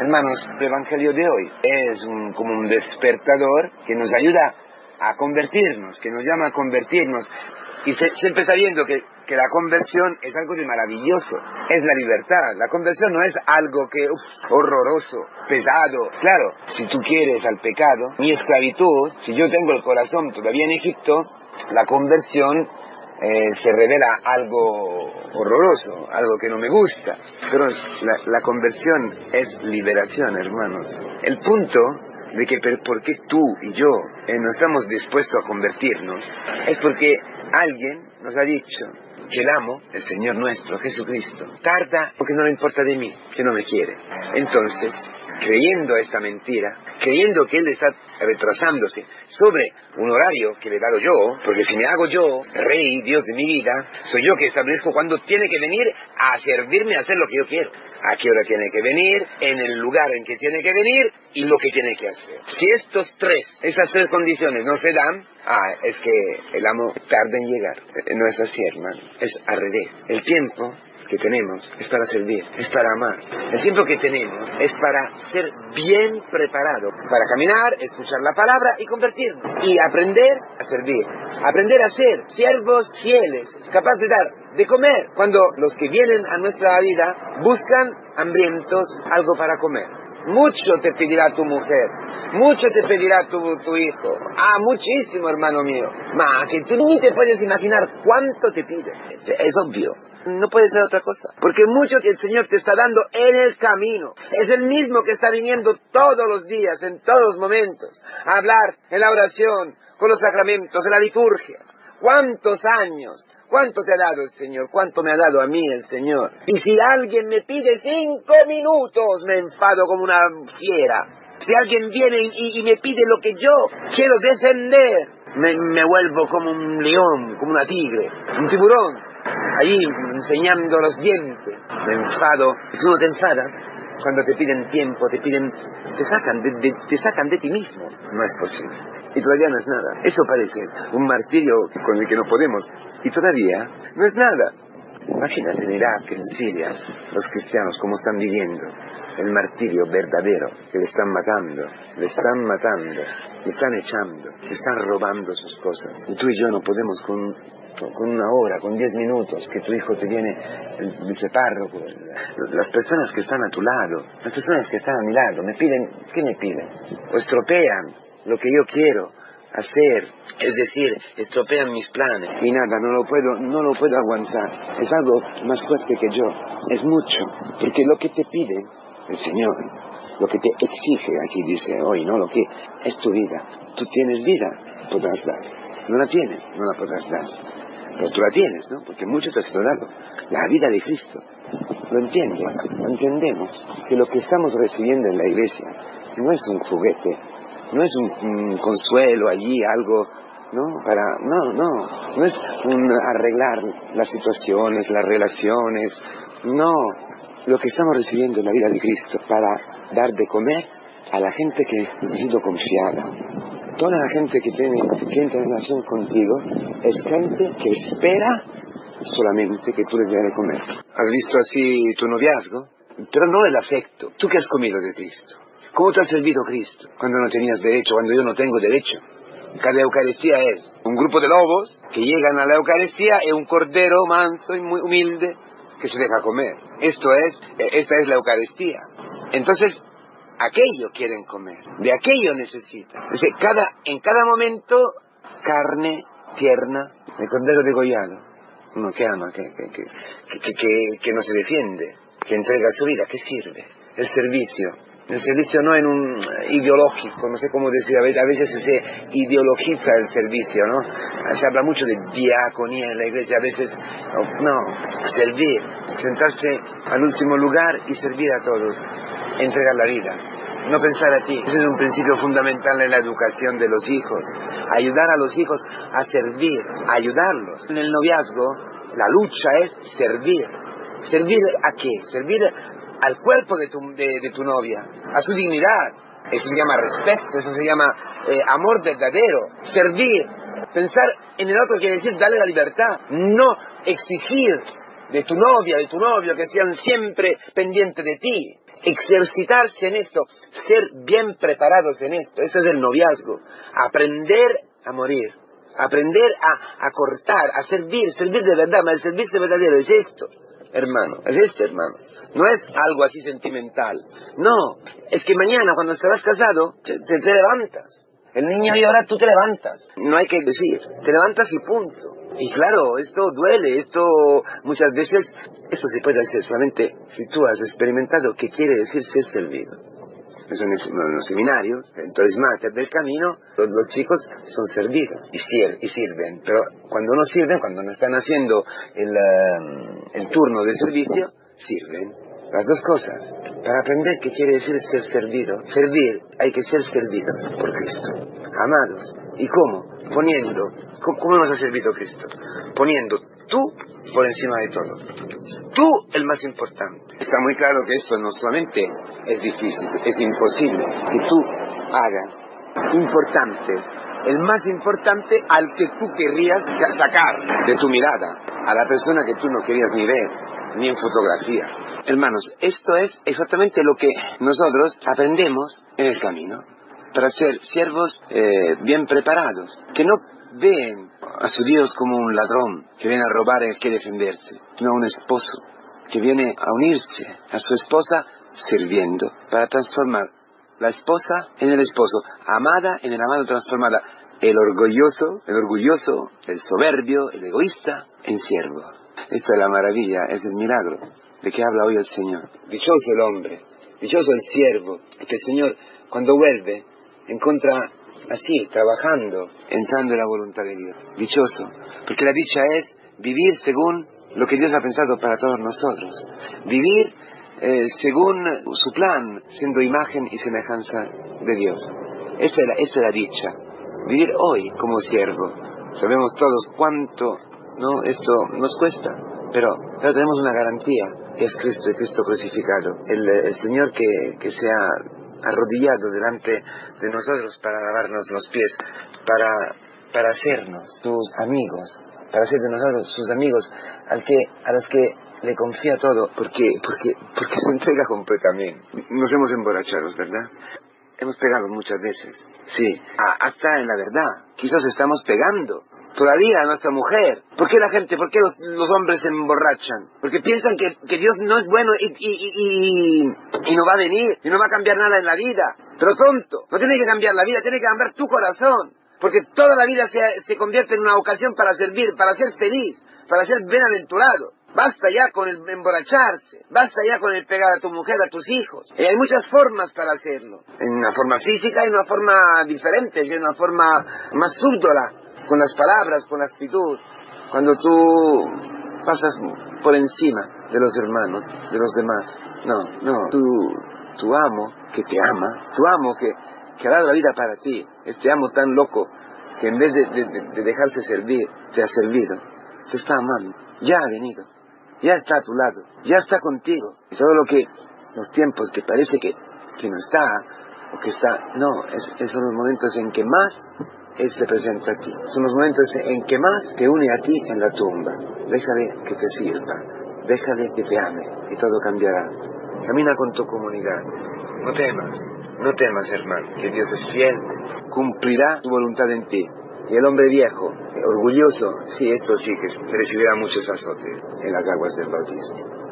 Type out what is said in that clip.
Hermanos, el Evangelio de hoy es como un despertador que nos ayuda a convertirnos, que nos llama a convertirnos. Y siempre sabiendo que, que, la conversión es algo de maravilloso, es la libertad. La conversión no es algo que, horroroso, pesado. Claro, si tú quieres al pecado, mi esclavitud, si yo tengo el corazón todavía en Egipto, la conversión eh, se revela algo horroroso, algo que no me gusta. Pero la, la conversión es liberación, hermanos. El punto de que por qué tú y yo eh, no estamos dispuestos a convertirnos es porque alguien nos ha dicho que el amo, el Señor nuestro, Jesucristo, tarda porque no le importa de mí, que no me quiere. Entonces, creyendo esta mentira, creyendo que Él está retrasándose sobre un horario que le dado yo, porque si me hago yo, rey, Dios de mi vida, soy yo que establezco cuando tiene que venir a servirme a hacer lo que yo quiero a qué hora tiene que venir, en el lugar en que tiene que venir y lo que tiene que hacer. Si estos tres, esas tres condiciones no se dan, ah, es que el amo tarda en llegar. Eh, no es así, hermano. Es al revés. El tiempo que tenemos es para servir, es para amar. El tiempo que tenemos es para ser bien preparado, para caminar, escuchar la palabra y convertirnos. Y aprender a servir, aprender a ser siervos fieles, capaces de dar de comer. Cuando los que vienen a nuestra vida buscan hambrientos algo para comer. Mucho te pedirá tu mujer, mucho te pedirá tu, hijo. Ah, muchísimo, hermano mío. Más que tú ni te puedes imaginar cuánto te pide. Es obvio. No puede ser otra cosa. Porque mucho que el Señor te está dando en el camino. Es el mismo que está viniendo todos los días, en todos los momentos, a hablar en la oración, con los sacramentos, en la liturgia. ¿Cuántos años ¿Cuánto te ha dado el Señor? ¿Cuánto me ha dado a mí el Señor? Y si alguien me pide cinco minutos, me enfado como una fiera. Si alguien viene y, me pide lo que yo quiero defender, me, vuelvo como un león, como una tigre, un tiburón, allí enseñando los dientes. Me enfado. ¿Tú no te enfadas? Cuando te piden tiempo, te piden, te sacan de, te sacan de ti mismo. No es posible. Y todavía no es nada. Eso parece un martirio con el que no podemos. Y todavía no es nada. Imagínate en Irak, en Siria, los cristianos cómo están viviendo el martirio verdadero, que le están matando, le están matando, le están echando, le están robando sus cosas. Y tú y yo no podemos con con una hora, con diez minutos, que tu hijo te viene, el vicepárroco, las personas que están a tu lado, las personas que están a mi lado, me piden, ¿qué me piden? O estropean lo que yo quiero hacer, es decir, estropean mis planes y nada, no lo puedo, no lo puedo aguantar. Es algo más fuerte que yo, es mucho, porque lo que te pide el Señor, lo que te exige, aquí dice hoy, ¿no? Lo que es tu vida. Tú tienes vida, podrás dar. No la tienes, no la podrás dar. Pero tú la tienes, ¿no? Porque mucho te has dado. La vida de Cristo. Lo entiendes, lo entendemos. Que lo que estamos recibiendo en la iglesia no es un juguete, no es un, consuelo allí, algo, ¿no? Para, no, no, no es un arreglar las situaciones, las relaciones, no. Lo que estamos recibiendo en la vida de Cristo para dar de comer a la gente que necesito confiada, toda la gente que tiene que entra en relación contigo es gente que espera solamente que tú les des de comer. ¿Has visto así tu noviazgo? Pero no el afecto. ¿Tú qué has comido de Cristo? ¿Cómo te ha servido Cristo cuando no tenías derecho, cuando yo no tengo derecho? Cada Eucaristía es un grupo de lobos que llegan a la Eucaristía y un cordero manso y muy humilde que se deja comer. Esto es, esta es la Eucaristía. Entonces, aquello quieren comer, de aquello necesitan. cada, en cada momento, carne tierna, de cordero degollado. Uno que ama, que, que, que, que, no se defiende, que entrega su vida, ¿qué sirve? El servicio. El servicio no en un ideológico, no sé cómo decir, a veces se ideologiza el servicio, ¿no? Se habla mucho de diaconía en la iglesia, a veces, no, servir, sentarse al último lugar y servir a todos entregar la vida, no pensar a ti. Ese es un principio fundamental en la educación de los hijos. Ayudar a los hijos a servir, ayudarlos. En el noviazgo, la lucha es servir. ¿Servir a qué? Servir al cuerpo de tu, de, tu novia, a su dignidad. Eso se llama respeto, eso se llama eh, amor verdadero. Servir, pensar en el otro quiere decir darle la libertad, no exigir de tu novia, de tu novio, que sean siempre pendientes de ti. ejercitarse en esto, ser bien preparados en esto. Eso es el noviazgo. Aprender a morir, aprender a, cortar, a servir, servir de verdad, pero el servicio verdadero es esto, hermano, es esto, hermano. No es algo así sentimental. No, es que mañana cuando estarás casado, te, te levantas. El niño llora, tú te levantas. No hay que decir, te levantas y punto. Y claro, esto duele, esto muchas veces, esto se puede hacer solamente si tú has experimentado qué quiere decir ser servido. Eso en, los seminarios, entonces Mater del Camino, los, chicos son servidos y, y, sirven. Pero cuando no sirven, cuando no están haciendo el, um, el turno de servicio, sirven. Las dos cosas. Para aprender qué quiere decir ser servido. Servir, hay que ser servidos por Cristo. Amados. ¿Y cómo? Poniendo. ¿Cómo, nos ha servido Cristo? Poniendo tú por encima de todo. Tú el más importante. Está muy claro que esto no solamente es difícil, es imposible que tú hagas importante, el más importante al que tú querrías sacar de tu mirada, a la persona que tú no querías ni ver, ni en fotografía. Hermanos, esto es exactamente lo que nosotros aprendemos en el camino para ser siervos eh, bien preparados, que no ven a su Dios como un ladrón que viene a robar y que defenderse, sino un esposo que viene a unirse a su esposa sirviendo para transformar la esposa en el esposo, amada en el amado transformada, el orgulloso, el orgulloso, el soberbio, el egoísta en siervo. Esta es la maravilla, es el milagro de que habla hoy el Señor. Dichoso el hombre, dichoso el siervo, que el Señor cuando vuelve encuentra así, trabajando, entrando en la voluntad de Dios. Dichoso, porque la dicha es vivir según lo que Dios ha pensado para todos nosotros. Vivir eh, según su plan, siendo imagen y semejanza de Dios. Esa es, la, la dicha. Vivir hoy como siervo. Sabemos todos cuánto no esto nos cuesta, pero, tenemos una garantía, que es Cristo y Cristo crucificado. El, Señor que, que se ha arrodillado delante de nosotros para lavarnos los pies, para, para hacernos sus amigos, para ser de nosotros sus amigos, al que, a los que le confía todo, porque, porque, porque se entrega completamente. Nos hemos emborrachado, ¿verdad? Hemos pegado muchas veces, sí, hasta en la verdad. Quizás estamos pegando todavía a nuestra mujer. ¿Por qué la gente, por qué los, hombres se emborrachan? Porque piensan que, Dios no es bueno y, y, y, no va a venir y no va a cambiar nada en la vida. Pero tonto, no tiene que cambiar la vida, tiene que cambiar tu corazón. Porque toda la vida se, se convierte en una ocasión para servir, para ser feliz, para ser bienaventurado. Basta ya con el emborracharse, basta ya con el pegar a tu mujer, a tus hijos. Y hay muchas formas para hacerlo. En una forma física y en una forma diferente, en una forma más súbdola con las palabras, con la actitud, cuando tú pasas por encima de los hermanos, de los demás. No, no, tu, tu amo que te ama, tu amo que, que ha dado la vida para ti, este amo tan loco que en vez de, de, dejarse servir, te ha servido, te está amando, ya ha venido, ya está a tu lado, ya está contigo. Y todo lo que, los tiempos que parece que, que no está, o que está, no, es, son los momentos en que más él se presenta a ti. Son los momentos en que más te une a ti en la tumba. Déjale que te sirva, déjale que te ame y todo cambiará. Camina con tu comunidad. No temas, no temas hermano, que Dios es fiel, cumplirá tu voluntad en ti. Y el hombre viejo, orgulloso, sí, esto sí recibirá muchos azotes en las aguas del bautismo.